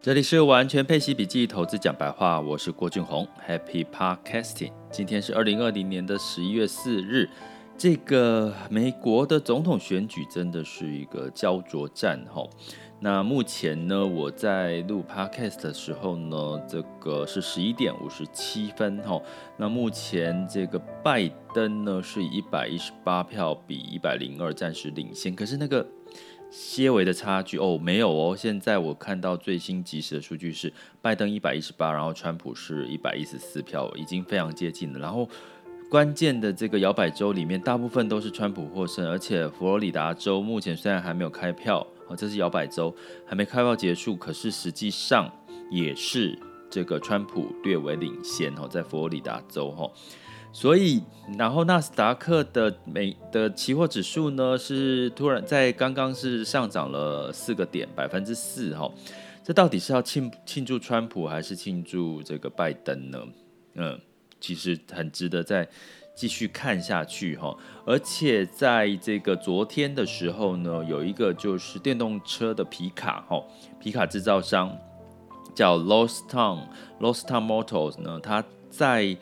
这里是完全配息笔记投资讲白话，我是郭俊宏，Happy Podcasting。今天是二零二零年的十一月四日，这个美国的总统选举真的是一个焦灼战哈。那目前呢，我在录 Podcast 的时候呢，这个是十一点五十七分哈。那目前这个拜登呢是以一百一十八票比一百零二暂时领先，可是那个。些微的差距哦，没有哦。现在我看到最新即时的数据是，拜登一百一十八，然后川普是一百一十四票，已经非常接近了。然后关键的这个摇摆州里面，大部分都是川普获胜，而且佛罗里达州目前虽然还没有开票，哦，这是摇摆州还没开票结束，可是实际上也是这个川普略微领先哦，在佛罗里达州哈。所以，然后纳斯达克的美的期货指数呢，是突然在刚刚是上涨了四个点，百分之四哈。这到底是要庆庆祝川普还是庆祝这个拜登呢？嗯，其实很值得再继续看下去哈。而且在这个昨天的时候呢，有一个就是电动车的皮卡哈，皮卡制造商叫 Lost Town Lost Town Motors 呢，它在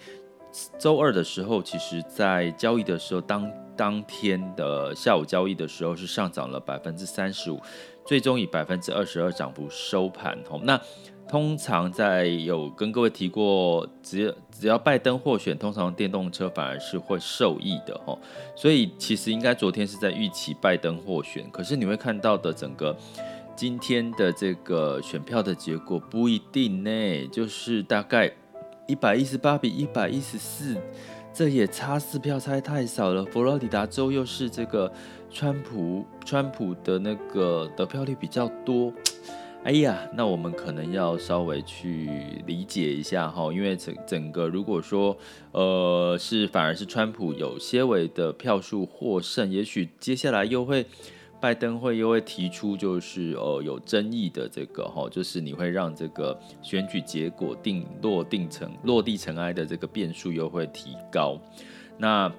周二的时候，其实在交易的时候，当当天的下午交易的时候是上涨了百分之三十五，最终以百分之二十二涨幅收盘。吼，那通常在有跟各位提过，只只要拜登获选，通常电动车反而是会受益的。吼，所以其实应该昨天是在预期拜登获选，可是你会看到的整个今天的这个选票的结果不一定呢，就是大概。一百一十八比一百一十四，这也差四票，差太少了。佛罗里达州又是这个川普，川普的那个得票率比较多。哎呀，那我们可能要稍微去理解一下哈，因为整整个如果说呃是反而是川普有些微的票数获胜，也许接下来又会。拜登会又会提出，就是呃有争议的这个哈，就是你会让这个选举结果定落定成落地尘埃的这个变数又会提高。那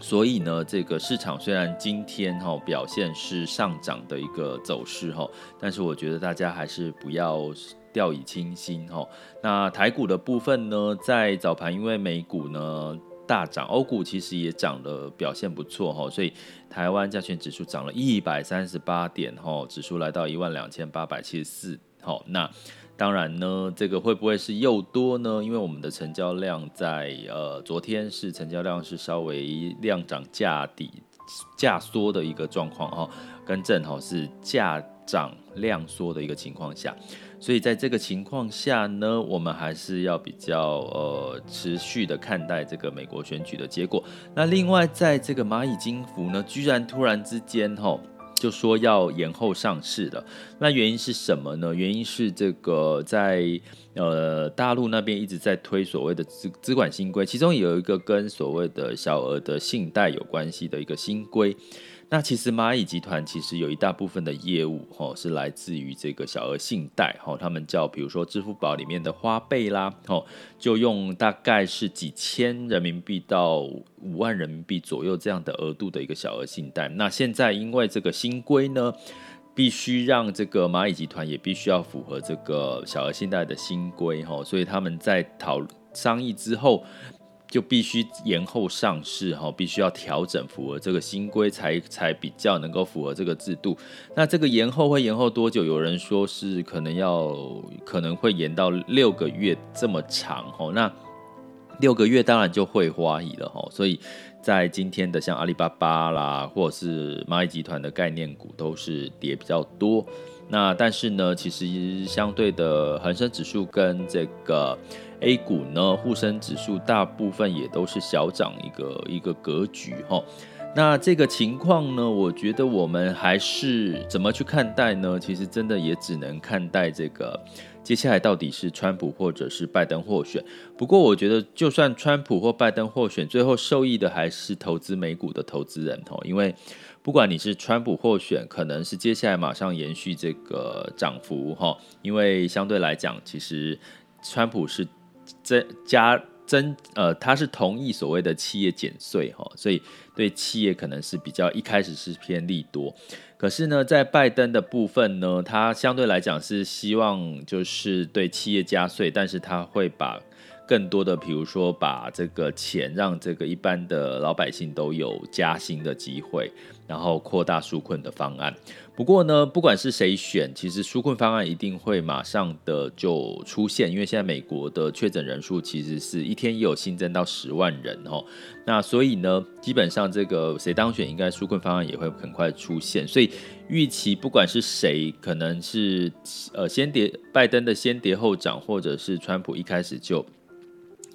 所以呢，这个市场虽然今天哈表现是上涨的一个走势哈，但是我觉得大家还是不要掉以轻心哈。那台股的部分呢，在早盘因为美股呢。大涨，欧股其实也涨了，表现不错哈，所以台湾加权指数涨了一百三十八点哈，指数来到一万两千八百七十四。好，那当然呢，这个会不会是又多呢？因为我们的成交量在呃昨天是成交量是稍微量涨价底价缩的一个状况哈，跟正好是价涨量缩的一个情况下。所以在这个情况下呢，我们还是要比较呃持续的看待这个美国选举的结果。那另外，在这个蚂蚁金服呢，居然突然之间吼就说要延后上市了。那原因是什么呢？原因是这个在呃大陆那边一直在推所谓的资资管新规，其中有一个跟所谓的小额的信贷有关系的一个新规。那其实蚂蚁集团其实有一大部分的业务吼是来自于这个小额信贷吼，他们叫比如说支付宝里面的花呗啦吼，就用大概是几千人民币到五万人民币左右这样的额度的一个小额信贷。那现在因为这个新规呢，必须让这个蚂蚁集团也必须要符合这个小额信贷的新规吼，所以他们在讨商议之后。就必须延后上市哈，必须要调整符合这个新规才才比较能够符合这个制度。那这个延后会延后多久？有人说是可能要可能会延到六个月这么长哈。那六个月当然就会花矣了哈。所以在今天的像阿里巴巴啦，或者是蚂蚁集团的概念股都是跌比较多。那但是呢，其实相对的恒生指数跟这个。A 股呢，沪深指数大部分也都是小涨一个一个格局哈。那这个情况呢，我觉得我们还是怎么去看待呢？其实真的也只能看待这个接下来到底是川普或者是拜登获选。不过我觉得，就算川普或拜登获选，最后受益的还是投资美股的投资人哦。因为不管你是川普获选，可能是接下来马上延续这个涨幅哈。因为相对来讲，其实川普是。增加增呃，他是同意所谓的企业减税哈，所以对企业可能是比较一开始是偏利多。可是呢，在拜登的部分呢，他相对来讲是希望就是对企业加税，但是他会把更多的，比如说把这个钱让这个一般的老百姓都有加薪的机会，然后扩大纾困的方案。不过呢，不管是谁选，其实纾困方案一定会马上的就出现，因为现在美国的确诊人数其实是一天也有新增到十万人哦。那所以呢，基本上这个谁当选，应该纾困方案也会很快出现。所以预期不管是谁，可能是呃先跌拜登的先跌后涨，或者是川普一开始就。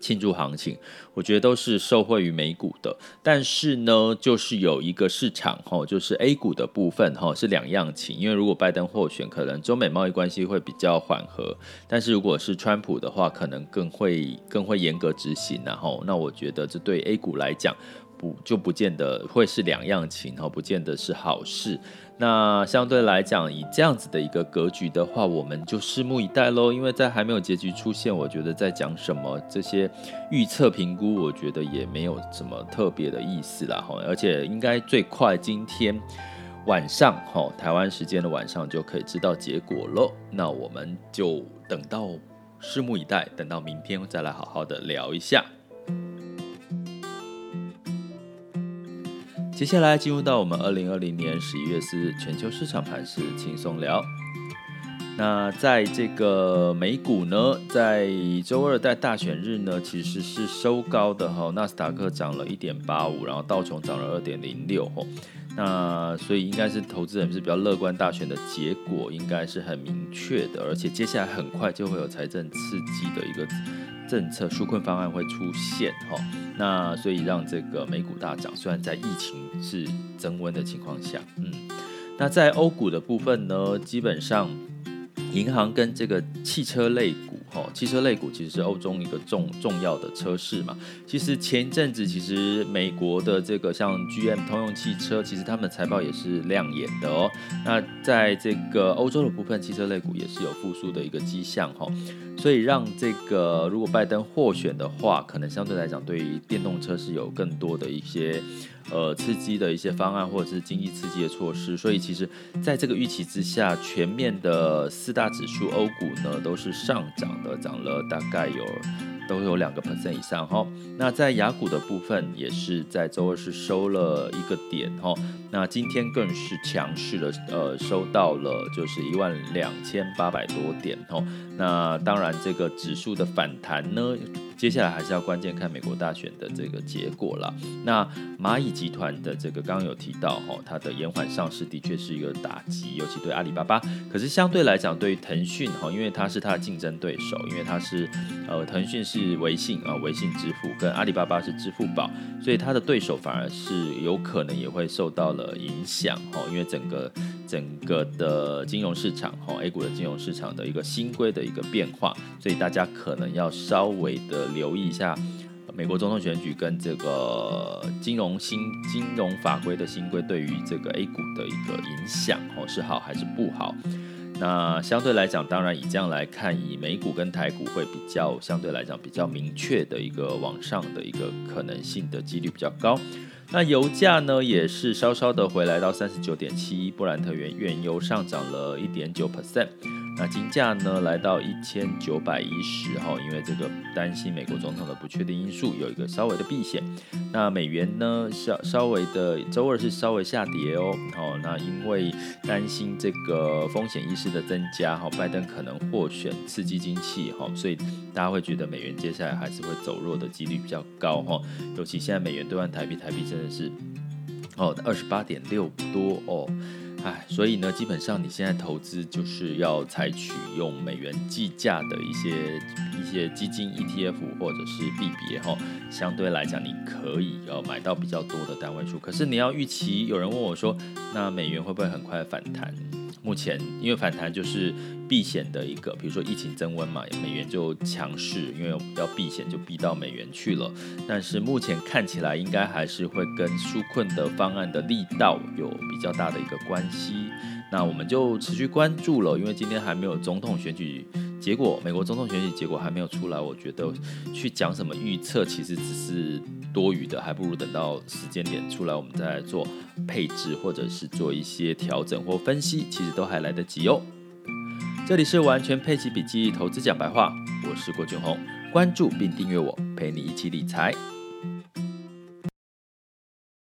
庆祝行情，我觉得都是受惠于美股的，但是呢，就是有一个市场哈，就是 A 股的部分哈是两样情，因为如果拜登获选，可能中美贸易关系会比较缓和，但是如果是川普的话，可能更会更会严格执行，然后那我觉得这对 A 股来讲不就不见得会是两样情，哈，不见得是好事。那相对来讲，以这样子的一个格局的话，我们就拭目以待喽。因为在还没有结局出现，我觉得在讲什么这些预测评估，我觉得也没有什么特别的意思啦。哈，而且应该最快今天晚上，哈，台湾时间的晚上就可以知道结果喽。那我们就等到拭目以待，等到明天再来好好的聊一下。接下来进入到我们二零二零年十一月四日全球市场盘势轻松聊。那在这个美股呢，在周二在大选日呢，其实是收高的哈，纳斯达克涨了一点八五，然后道琼涨了二点零六哈。那所以应该是投资人是比较乐观，大选的结果应该是很明确的，而且接下来很快就会有财政刺激的一个。政策纾困方案会出现哈，那所以让这个美股大涨，虽然在疫情是增温的情况下，嗯，那在欧股的部分呢，基本上银行跟这个汽车类。哦，汽车类股其实是欧洲一个重重要的车市嘛。其实前阵子，其实美国的这个像 GM 通用汽车，其实他们的财报也是亮眼的哦。那在这个欧洲的部分，汽车类股也是有复苏的一个迹象哈。所以让这个如果拜登获选的话，可能相对来讲，对于电动车是有更多的一些。呃，刺激的一些方案或者是经济刺激的措施，所以其实在这个预期之下，全面的四大指数欧股呢都是上涨的，涨了大概有都有两个 percent 以上哈。那在雅股的部分也是在周二是收了一个点哈，那今天更是强势的呃收到了就是一万两千八百多点哈。那当然这个指数的反弹呢。接下来还是要关键看美国大选的这个结果了。那蚂蚁集团的这个刚刚有提到哈，它的延缓上市的确是一个打击，尤其对阿里巴巴。可是相对来讲，对于腾讯哈，因为它是它的竞争对手，因为它是呃腾讯是微信啊，微信支付跟阿里巴巴是支付宝，所以它的对手反而是有可能也会受到了影响哈，因为整个。整个的金融市场，哈，A 股的金融市场的一个新规的一个变化，所以大家可能要稍微的留意一下美国总统选举跟这个金融新金融法规的新规对于这个 A 股的一个影响，哦，是好还是不好？那相对来讲，当然以这样来看，以美股跟台股会比较相对来讲比较明确的一个往上的一个可能性的几率比较高。那油价呢，也是稍稍的回来到三十九点七一，布兰特原原油上涨了一点九 percent。那金价呢，来到一千九百一十哈，因为这个担心美国总统的不确定因素，有一个稍微的避险。那美元呢，稍稍微的周二是稍微下跌哦，好，那因为担心这个风险意识的增加哈，拜登可能获选刺激经济哈，所以大家会觉得美元接下来还是会走弱的几率比较高哈，尤其现在美元兑换台币，台币真的是哦二十八点六多哦。哎，所以呢，基本上你现在投资就是要采取用美元计价的一些一些基金 ETF 或者是币别哈，相对来讲你可以要买到比较多的单位数。可是你要预期，有人问我说，那美元会不会很快反弹？目前因为反弹就是避险的一个，比如说疫情增温嘛，美元就强势，因为要避险就避到美元去了。但是目前看起来应该还是会跟纾困的方案的力道有比较大的一个关系。那我们就持续关注了，因为今天还没有总统选举结果，美国总统选举结果还没有出来，我觉得去讲什么预测，其实只是多余的，还不如等到时间点出来，我们再来做配置，或者是做一些调整或分析，其实都还来得及哦。这里是完全配齐笔记投资讲白话，我是郭俊宏，关注并订阅我，陪你一起理财。